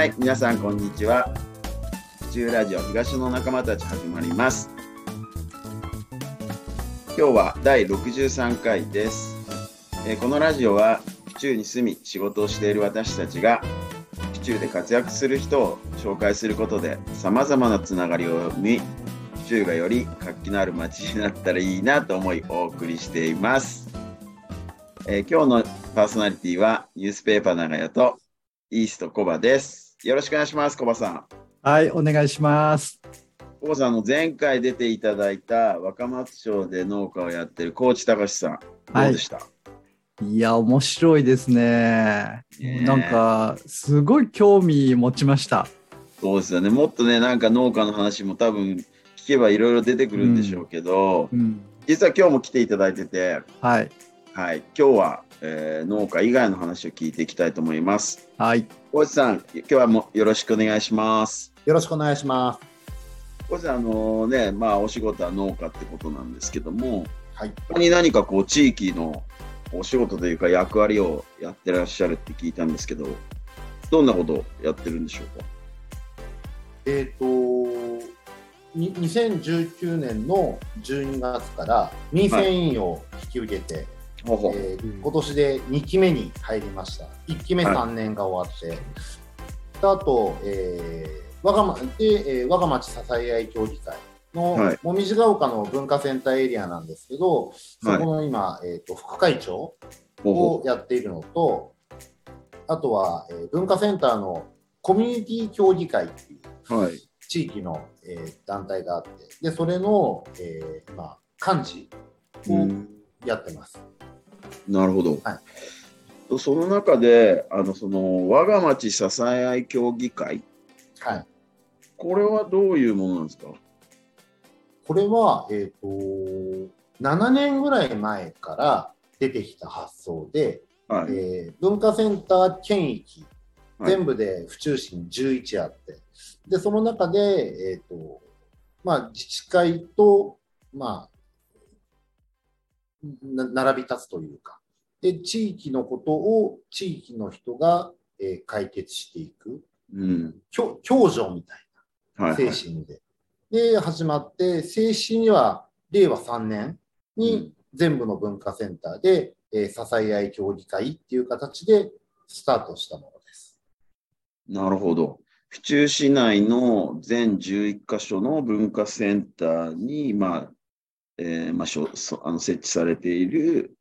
はい、皆さんこんにちは。府中ラジオ東の仲間たち始まります。今日は第63回です。えーこのラジオは府中に住み仕事をしている私たちが府中で活躍する人を紹介することで様々なつながりを生み府中がより活気のある街になったらいいなと思いお送りしています。えー今日のパーソナリティはニュースペーパー長屋とイーストコバです。よろしくお願いします、コバさん。はい、お願いします。コバさん、あの前回出ていただいた若松町で農家をやってる高知隆さん、どうでした、いや、面白いですね。ねえなんか、すごい興味持ちました。そうですよね。もっとね、なんか農家の話も多分聞けばいろいろ出てくるんでしょうけど、うん。実実は今日も来ていただいてて、はい。はい、今日は、えー農家以外の話を聞いていきたいと思います。はい。高知さん、今日はもうよろしくお願いします。よろしくお願いします。高知さん、あのね、まあお仕事は農家ってことなんですけども、はい。他に何かこう地域のお仕事というか役割をやってらっしゃるって聞いたんですけど、どんなことをやってるんでしょうか？えっ、とに、2019年の12月から民生委員を引き受けて、えー今年で2期目に入りました。1期目はい。3年が終わって、であと、えー我がまで、えー我が町支え合い協議会の、はい。もみじが丘の文化センターエリアなんですけど、そこの今、えー、と副会長をやっているのと、あとは、えー文化センターのコミュニティ協議会っていううはい。地域の、えー団体があって、でそれの、えー今、幹事をうんやってます。なるほど。はその中で、あの、その、我が町支え合い協議会、はい、これはどういうものなんですか？これは、えー、と7年ぐらい前から出てきた発想で、はい。えー文化センター県域、はい全部で府中市に11あって、でその中で、えーとまあ、自治会と、まあ、な並び立つというかで、地域のことを地域の人が、えー解決していく、うん。共共助みたいはい、なはい。精神で。で、始まって、正式には令和3年に全部の文化センターで、えー支え合い協議会っていう形でスタートしたものです。なるほど。府中市内の全11カ所の文化センターに、まあ、えーまあ、しょそあの設置されている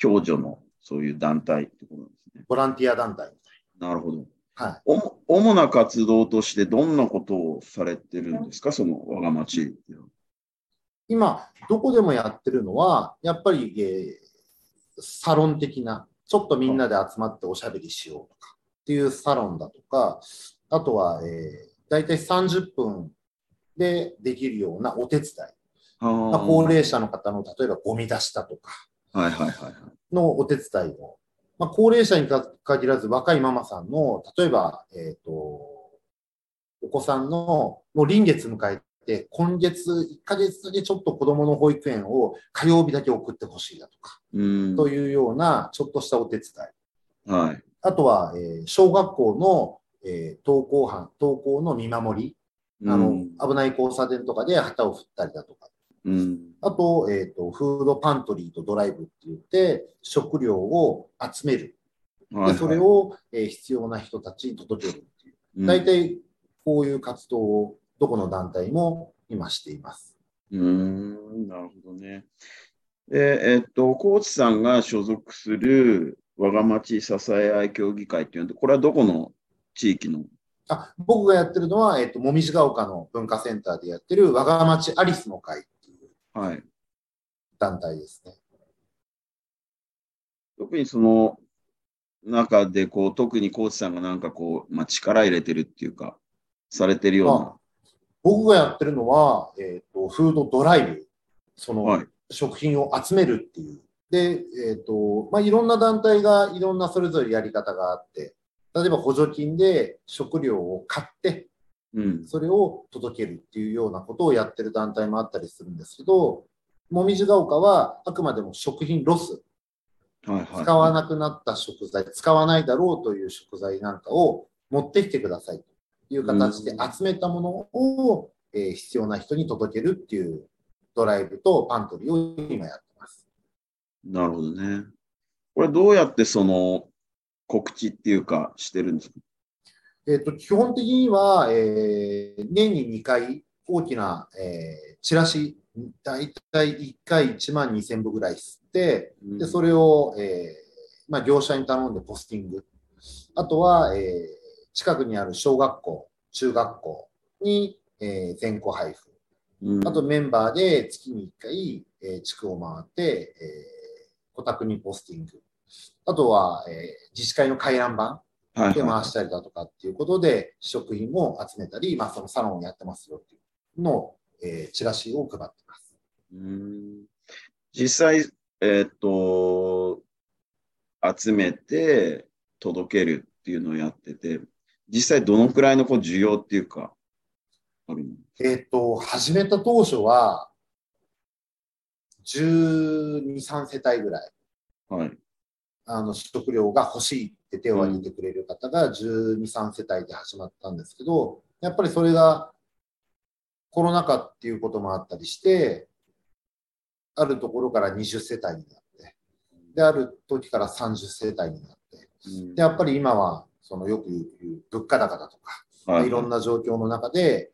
共助のそういう団体ってことなんですね。ボランティア団体みなるほど。たいな。はい。おも主な活動としてどんなことをされてるんですか、その我が町。今、どこでもやってるのは、やっぱり、えーサロン的な、ちょっとみんなで集まっておしゃべりしようとかっていうサロンだとか、あとは、えー、大体30分でできるようなお手伝い。まあ、高齢者の方の例えばゴミ出したとか。はいはいはいはい。のお手伝いを、まあ、高齢者に限らず若いママさんの例えば、えー、とお子さんのもう臨月迎えて今月1ヶ月だけちょっと子どもの保育園を火曜日だけ送ってほしいだとか、うん。というようなちょっとしたお手伝い。はい。あとは、えー小学校の、えー登校班登校の見守り。あの、うん。危ない交差点とかで旗を振ったりだとかうん。あと、えっ、と、フードパントリーとドライブって言って、食料を集める。はいはいで、それを、えー必要な人たちに届けるっていう。うん大体、こういう活動を、どこの団体も今しています。うーん、なるほどね。で、えっと、高知さんが所属する我が町支え合い協議会っていうのは、これはどこの地域の？あ僕がやってるのは、えっ、と、もみじが丘の文化センターでやってる、我が町アリスの会はい。団体ですね。特にその中で、こう、特に高知さんがなんかこう、まあ、力入れてるっていうか、されてるような。僕がやってるのは、えっ、と、フードドライブ。その、はい食品を集めるっていう。で、えっ、と、まあ、いろんな団体がいろんなそれぞれやり方があって、例えば補助金で食料を買って、うん。それを届けるっていうようなことをやってる団体もあったりするんですけど、もみじが丘はあくまでも食品ロス、はいはい。使わなくなった食材、使わないだろうという食材なんかを持ってきてくださいという形で集めたものを、えー必要な人に届けるっていうドライブとパントリーを今やってます。なるほどね。これどうやってその告知っていうかしてるんですか？えっと基本的には、えー年に2回大きな、えーチラシ、だいたい1回1万2000部ぐらい吸って、でそれを、えーまあ、業者に頼んでポスティング。あとは、えー近くにある小学校、中学校に、えー全校配布。うんあとメンバーで月に1回、えー地区を回って、えー、顧客にポスティング。あとは、えー自治会の回覧板はいはで回したりだとかっていうことで、食品を集めたり、まあ、そのサロンをやってますよっていうのを、えーチラシを配ってます。い。うん実際、えーっと、集めて届けるっていうのをやってて、実際どのくらいのこう需要っていうか、あるの？えっ、と、始めた当初は、12、3世帯ぐらい、はい。あの、食料が欲しいって手を挙げてくれる方が12、3世帯で始まったんですけど、やっぱりそれがコロナ禍っていうこともあったりして、あるところから20世帯になって、で、ある時から30世帯になって、うん。で、やっぱり今は、そのよく言う物価高だとか、はい。ろんな状況の中で、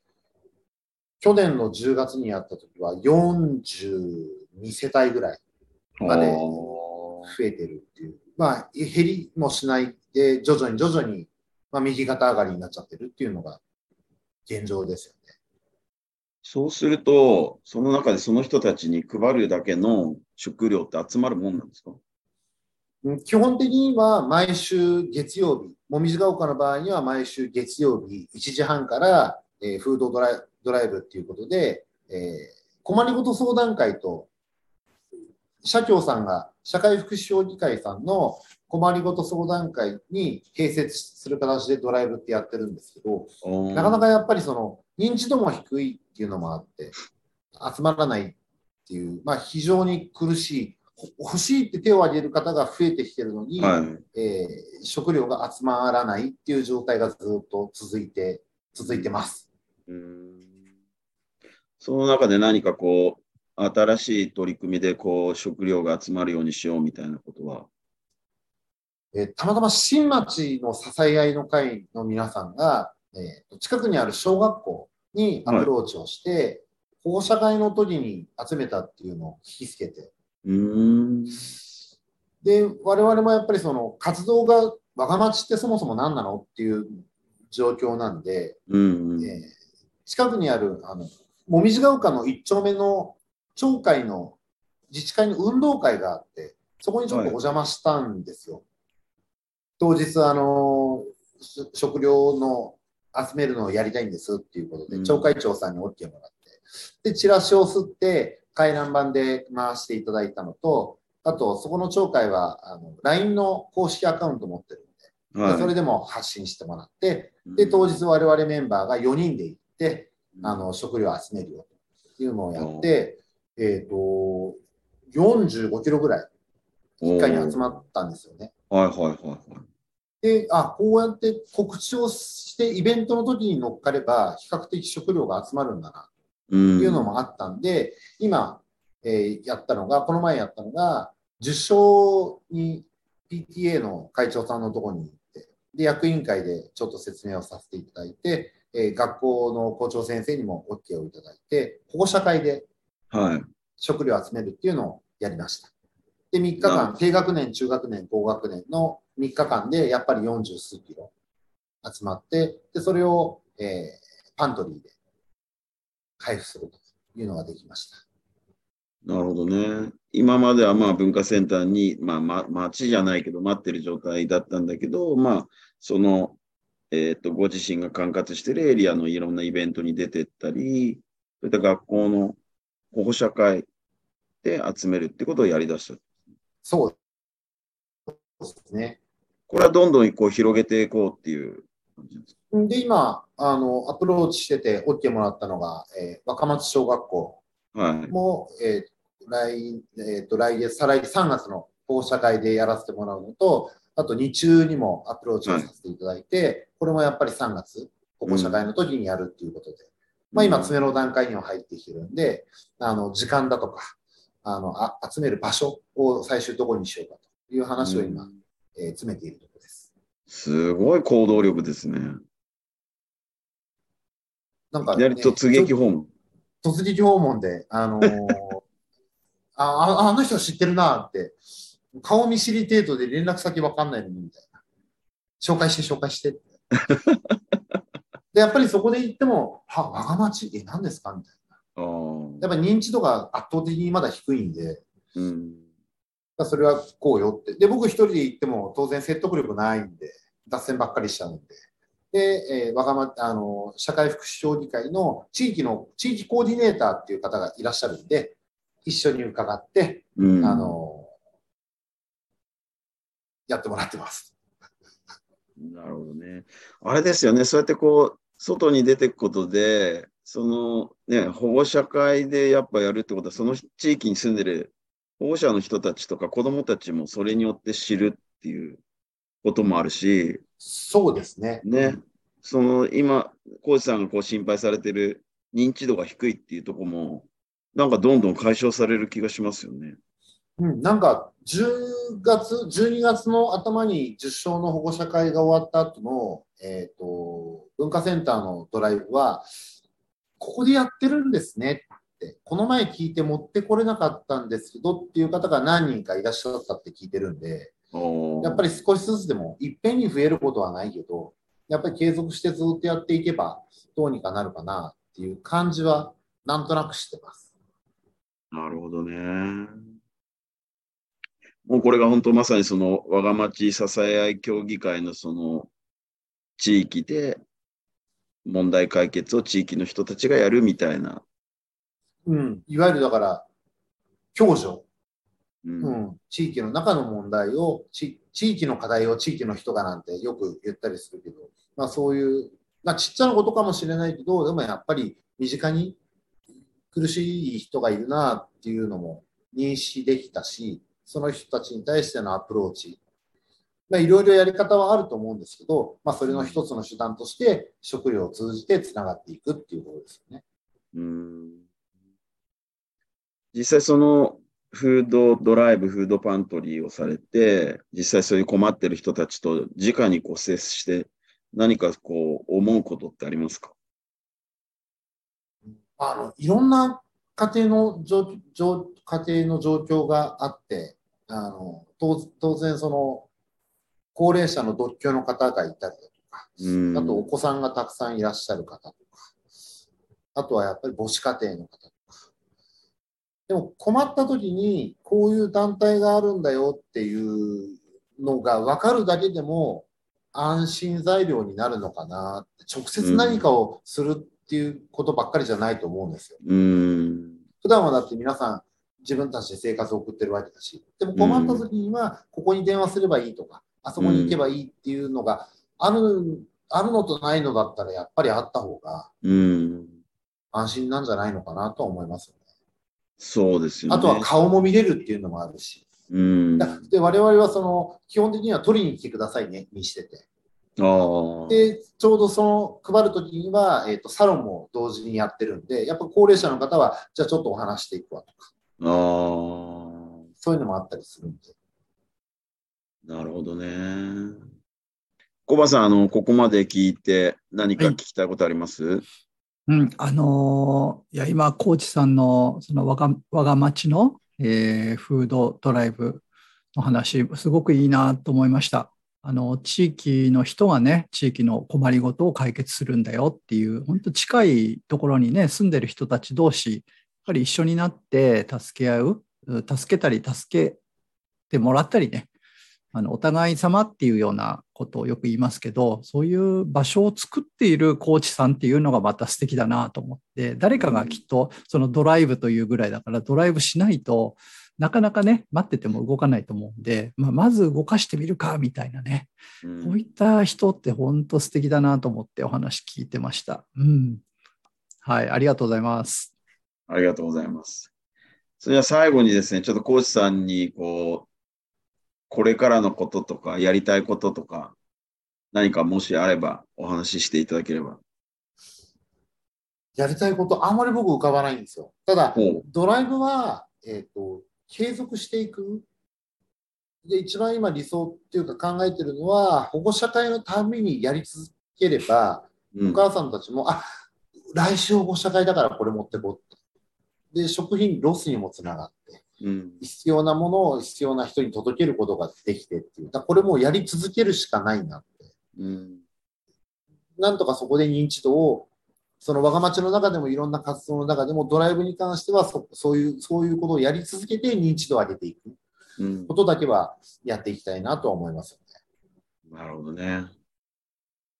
去年の10月にやった時は42世帯ぐらいまで増えてるっていう、まあ、減りもしないで、徐々に徐々に、まあ、右肩上がりになっちゃってるっていうのが現状ですよね。そうすると、その中でその人たちに配るだけの食料って集まるもんなんですか？うん基本的には毎週月曜日、もみじが丘の場合には毎週月曜日1時半から、えーフードドライドライブっていうことで、えー困りごと相談会と、社協さんが、社会福祉協議会さんの困りごと相談会に併設する形でドライブってやってるんですけど、なかなかやっぱりその認知度も低いっていうのもあって、集まらないっていう、まあ非常に苦しい、ほ欲しいって手を挙げる方が増えてきてるのに、はい。えー食料が集まらないっていう状態がずっと続いて、続いてます。うんその中で何かこう、新しい取り組みでこう食料が集まるようにしようみたいなことは？えーたまたま新町の支え合いの会の皆さんが、えー近くにある小学校にアプローチをして、保護者会の時に集めたっていうのを聞きつけて、うーん。で、我々もやっぱりその活動が、我が町ってそもそも何なのっていう状況なんで、うんうん。えー近くにある、あの、もみじが丘の一丁目の町会の自治会の運動会があって、そこにちょっとお邪魔したんですよ。当日、あの、し食料の集めるのをやりたいんですっていうことで、うん。町会長さんに OK もらって、で、チラシを吸って、回覧板で回していただいたのと、あと、そこの町会は、あの、LINE の公式アカウント持ってるんで、でそれでも発信してもらって、で、当日我々メンバーが4人で行って、あの、食料を集めるよというのをやって、えっ、と、45キロぐらい1回に集まったんですよね。はいはいはいはい。で、あ、こうやって告知をしてイベントの時に乗っかれば比較的食料が集まるんだなうんというのもあったんで、今、えーやったのが、この前やったのが、受賞に PTA の会長さんのところに行って、で、役員会でちょっと説明をさせていただいて、えー学校の校長先生にも OK をいただいて、保護者会ではい。食料を集めるっていうのをやりました。で、3日間、低学年、中学年、高学年の3日間でやっぱり40数キロ集まって、で、それを、えーパントリーで配布するというのができました。なるほどね。今まではまあ文化センターに、まあ、ま、町じゃないけど待ってる状態だったんだけど、まあ、その、えっ、と、ご自身が管轄してるエリアのいろんなイベントに出てったり、そういった学校の保護者会で集めるってことをやり出した。そうですね。これはどんどんこう広げていこうっていう感じですか？で、今、あの、アプローチしてて OK もらったのが、えー若松小学校はい。も、えー来、えーと、来月、再来月3月の保護者会でやらせてもらうのと、あと日中にもアプローチをさせていただいて、これもやっぱり3月、保護者会の時にやるっていうことで、まあ今、詰めの段階には入ってきてるんで、あの、時間だとか、あの、あ集める場所を最終どこにしようかという話を今、えー詰めているところです。すごい行動力ですね。なんか、いきなり突撃訪問。突撃訪問で、あのー ああ、あの人知ってるなって、顔見知り程度で連絡先わかんないのにみたいな。紹介して紹介してって。で、やっぱりそこで言っても、は、我が町、え、何ですかみたいな。やっぱり認知度が圧倒的にまだ低いんで、うん。まあそれはこうよって。で、僕一人で行っても当然説得力ないんで、脱線ばっかりしちゃうんで。で、えー、我がま、あの、社会福祉協議会の地域の、地域コーディネーターっていう方がいらっしゃるんで、一緒に伺って、うん、あの、やってもらってます。なるほどね。あれですよね。そうやってこう、外に出ていくことで、そのね、保護者会でやっぱやるってことは、その地域に住んでる保護者の人たちとか子供たちもそれによって知るっていうこともあるし、そうですね。ね、その今、コーチさんがこう心配されてる認知度が低いっていうところも、なんかどんどん解消される気がしますよね。うん、なんか、10月、12月の頭に10勝の保護者会が終わった後の、えっ、と、文化センターのドライブは、ここでやってるんですねって、この前聞いて持ってこれなかったんですけどっていう方が何人かいらっしゃったって聞いてるんで、やっぱり、り少しずつでも、いっぺんに増えることはないけど、やっぱり継続してずっとやっていけば、どうにかなるかなっていう感じは、なんとなくしてます。なるほどね。もうこれが本当まさにその我が町支え合い協議会のその地域で問題解決を地域の人たちがやるみたいな。うん。いわゆるだから、共助。うんうん、地域の中の問題をち、地域の課題を地域の人がなんてよく言ったりするけど、まあそういう、まあちっちゃなことかもしれないけど、でもやっぱり身近に苦しい人がいるなっていうのも認識できたし、その人たちに対してのアプローチ、まあいろいろやり方はあると思うんですけど、まあそれの一つの手段として食料を通じてつながっていくっていうことですよね。うん実際そのフードドライブ、フードパントリーをされて、実際そういう困ってる人たちと直にこう接して何かこう思うことってありますか？あの、いろんな家庭の状状家庭の状況があって、あの、当当然その、高齢者の独居の方がいたりだとか、うんあとお子さんがたくさんいらっしゃる方とか、あとはやっぱり母子家庭の方とか。でも困った時にこういう団体があるんだよっていうのが分かるだけでも安心材料になるのかなって直接何かをするっていうことばっかりじゃないと思うんですよ。うん。普段はだって皆さん自分たちで生活を送ってるわけだし、でも困った時にはここに電話すればいいとか、あそこに行けばいいっていうのがある、あるのとないのだったらやっぱりあった方がうん。安心なんじゃないのかなとは思いますよね。そうですよね。あとは顔も見れるっていうのもあるし。うん。で、我々はその、基本的には取りに来てくださいね、にしてて。あ。で、ちょうどその配るときには、えっ、と、サロンも同時にやってるんで、やっぱ高齢者の方は、じゃあちょっとお話していくわとか、ああ。そういうのもあったりするんで。なるほどね。コバさん、あの、ここまで聞いて何か聞きたいことあります、うん、あのーいや、今、コーチさんの、その我が、我が町の、えーフードドライブの話、すごくいいなと思いました。あの、地域の人がね、地域の困りごとを解決するんだよっていう、本当近いところにね、住んでる人たち同士、やっぱり一緒になって助け合う、う助けたり助けてもらったりね、あのお互い様っていうようなことをよく言いますけど、そういう場所を作っているコーチさんっていうのがまた素敵だなと思って、誰かがきっとそのドライブというぐらいだからドライブしないとなかなかね、待ってても動かないと思うんで、まあ、まず動かしてみるかみたいなね、うんこういった人って本当素敵だなと思ってお話聞いてました。うん。はい、ありがとうございます。ありがとうございます。それでは最後にですね、ちょっとコーチさんに、こう、これからのこととか、やりたいこととか、何かもしあればお話ししていただければ。やりたいこと、あんまり僕浮かばないんですよ。ただ。ドライブは、えっ、と、継続していく。で、一番今理想っていうか考えてるのは、保護者会のためにやり続ければ、うんお母さんたちも、あ、来週保護者会だからこれ持ってこうって。で、食品ロスにもつながって、うん。必要なものを必要な人に届けることができてっていう。だこれもうやり続けるしかないなって。うん。なんとかそこで認知度を、その我が町の中でもいろんな活動の中でもドライブに関してはそそういう、そういうことをやり続けて認知度を上げていくうんこ。とだけはやっていきたいなとは思いますよね。なるほどね。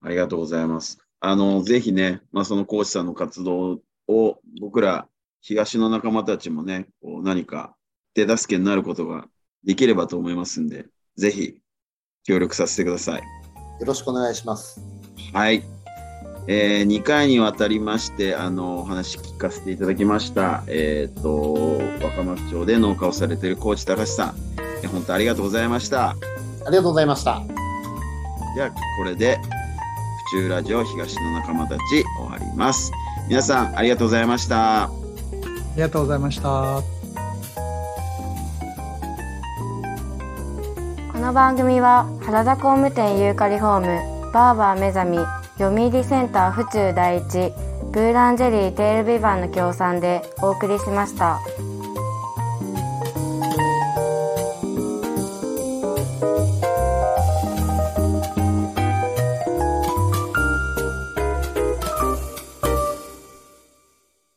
ありがとうございます。あの、ぜひね、まあ、そのコーチさんの活動を僕ら東の仲間たちもね、こう何か手助けになることができればと思いますんで、ぜひ協力させてください。よろしくお願いします。はい。え2回にわたりまして、あの、お話聞かせていただきました。えっ、と、若松町で農家をされている高知隆さん、え本当ありがとうございました。ありがとうございました。では、これで、府中ラジオ東の仲間たち終わります。皆さん、ありがとうございました。ありがとうございました。この番組は原田工務店ユーカリホームバーバー目覚み読売センター府中第一ブーランジェリーテールビバンの協賛でお送りしました。